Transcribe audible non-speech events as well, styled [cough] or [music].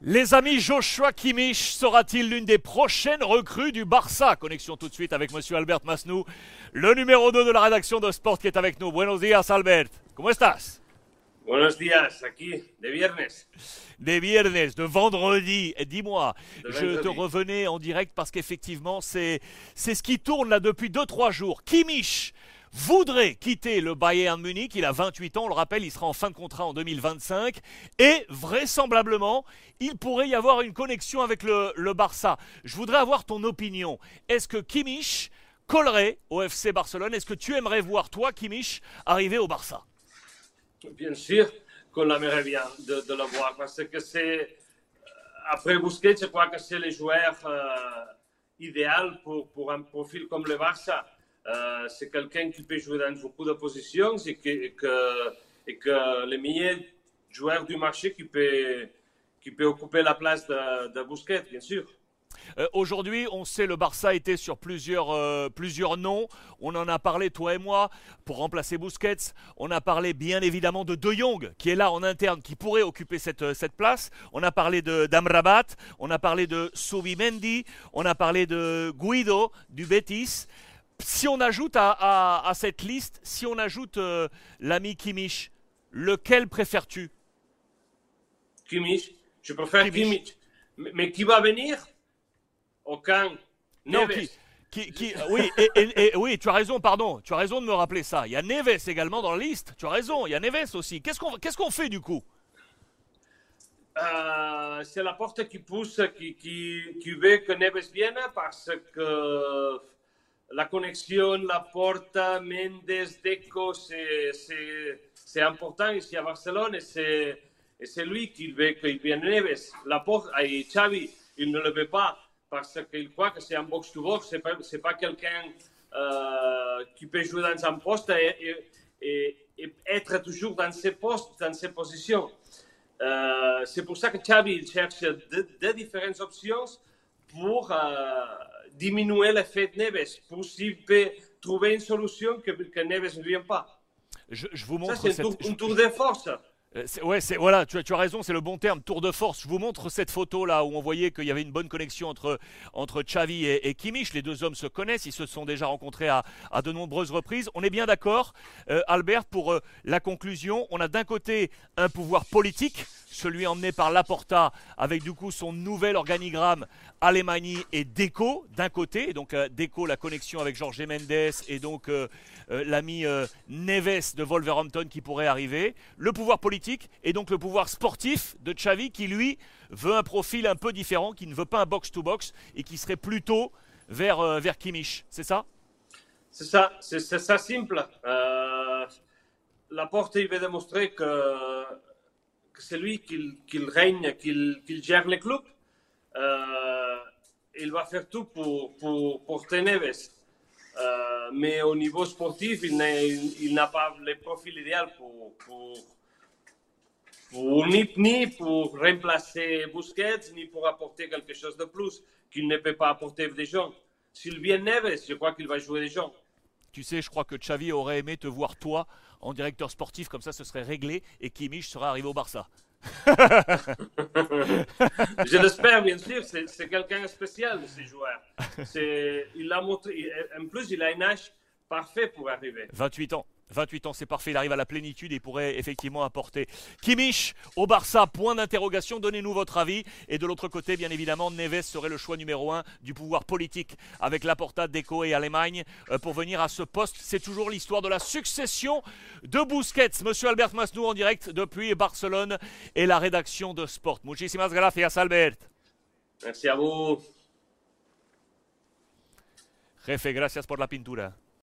Les amis, Joshua Kimmich sera-t-il l'une des prochaines recrues du Barça? Connexion tout de suite avec Monsieur Albert Masnou, le numéro 2 de la rédaction de Sport qui est avec nous. Buenos días, Albert. ¿Cómo estás? Buenos días, aquí, de viernes. Des viernes, de vendredi. Et Dis-moi, De je te revenais en direct parce qu'effectivement, c'est c'est ce qui tourne là depuis 2-3 jours. Kimmich voudrait quitter le Bayern Munich. Il a 28 ans, on le rappelle, il sera en fin de contrat en 2025. Et vraisemblablement, il pourrait y avoir une connexion avec le, Barça. Je voudrais avoir ton opinion. Est-ce que Kimmich collerait au FC Barcelone? Est-ce que tu aimerais voir, toi, Kimmich, arriver au Barça? Bien sûr qu'on aimerait bien de, de le voir parce que c'est. euh, Après Busquets, je crois que c'est le joueur euh, idéal pour, pour un profil comme le Barça. Euh, c'est quelqu'un qui peut jouer dans beaucoup de positions et que, et que, et que le meilleur joueur du marché qui peut, occuper la place de, de Busquets, bien sûr. Euh, Aujourd'hui, on sait le Barça était sur plusieurs, euh, plusieurs noms. On en a parlé, toi et moi, pour remplacer Busquets. On a parlé bien évidemment de De Jong, qui est là en interne, qui pourrait occuper cette, place. On a parlé d'Amrabat. On a parlé de Subimendi. On a parlé de Guido, du Betis. Si on ajoute à, à- à cette liste, si on ajoute euh, l'ami Kimmich, lequel préfères-tu? Kimmich, je préfère Kimmich. Kimmich. Mais, mais qui va venir? Aucun. Non, Neves. qui, qui, qui- oui, et, et- et- oui, tu as raison, pardon, tu as raison de me rappeler ça. Il y a Neves également dans la liste. Tu as raison, il y a Neves aussi. Qu'est-ce qu'on fait du coup? Euh, c'est la porte qui pousse, qui, qui, qui veut que Neves vienne parce que la connexion, la porte, Mendes, Deco, c'est- important ici à Barcelone et c'est lui qui veut qu'il vienne Neves. La porte, et Xavi, il ne le veut pas parce qu'il croit que c'est un box-to-box, c'est pas, pas quelqu'un euh, qui peut jouer dans un poste et être toujours dans ses postes, dans ses positions. Euh, c'est pour ça que Xavi il cherche de, de différentes options pour euh, diminuer l'effet de Neves, peut trouver une solution que, que Neves ne vient pas. je, je vous Ça, c'est un cette. tour, je- un tour de force. Euh, c'est- ouais, c'est voilà, tu as, tu as raison, c'est le bon terme, tour de force. Je vous montre cette photo là où on voyait qu'il y avait une bonne connexion entre entre Xavi et, et Kimmich. Les deux hommes se connaissent, ils se sont déjà rencontrés à, à de nombreuses reprises. On est bien d'accord, euh, Albert, pour euh, la conclusion. On a d'un côté un pouvoir politique, celui emmené par Laporta, avec du coup son nouvel organigramme Alemani et Deco d'un côté, donc euh, Deco la connexion avec Jorge Mendes et donc euh, euh, l'ami Neves de Wolverhampton qui pourrait arriver, le pouvoir politique et donc le pouvoir sportif de Xavi qui lui veut un profil un peu différent, qui ne veut pas un box-to-box et qui serait plutôt vers, vers Kimmich, c'est ça? C'est ça, c'est ça simple. Euh, la porte, il veut démontrer que c'est lui qui, qui règne, qu'il gère le club. Euh, il va faire tout pour, pour porter Neves. Euh, mais au niveau sportif, il n'a pas le profil idéal pour, pour, pour ni pour remplacer Busquets, ni pour apporter quelque chose de plus qu'il ne peut pas apporter des gens. S'il vient Neves, je crois qu'il va jouer des gens. Tu sais, je crois que Xavi aurait aimé te voir toi en directeur sportif, comme ça ce serait réglé et Kimmich serait arrivé au Barça. [laughs] Je l'espère, bien sûr. C'est quelqu'un de spécial, ce joueur. Il a montré, en plus, il a un âge parfait pour arriver. 28 ans. 28 ans, c'est parfait. Il arrive à la plénitude et pourrait effectivement apporter. Kimmich au Barça, point d'interrogation. Donnez-nous votre avis. Et de l'autre côté, bien évidemment, Neves serait le choix numéro un du pouvoir politique avec Laporta, Deco et Allemagne euh, pour venir à ce poste. C'est toujours l'histoire de la succession de Busquets. Monsieur Albert Masnou en direct depuis Barcelone et la rédaction de Sport. Muchísimas gracias, Albert. Merci à vous. Jefe, gracias por la pintura.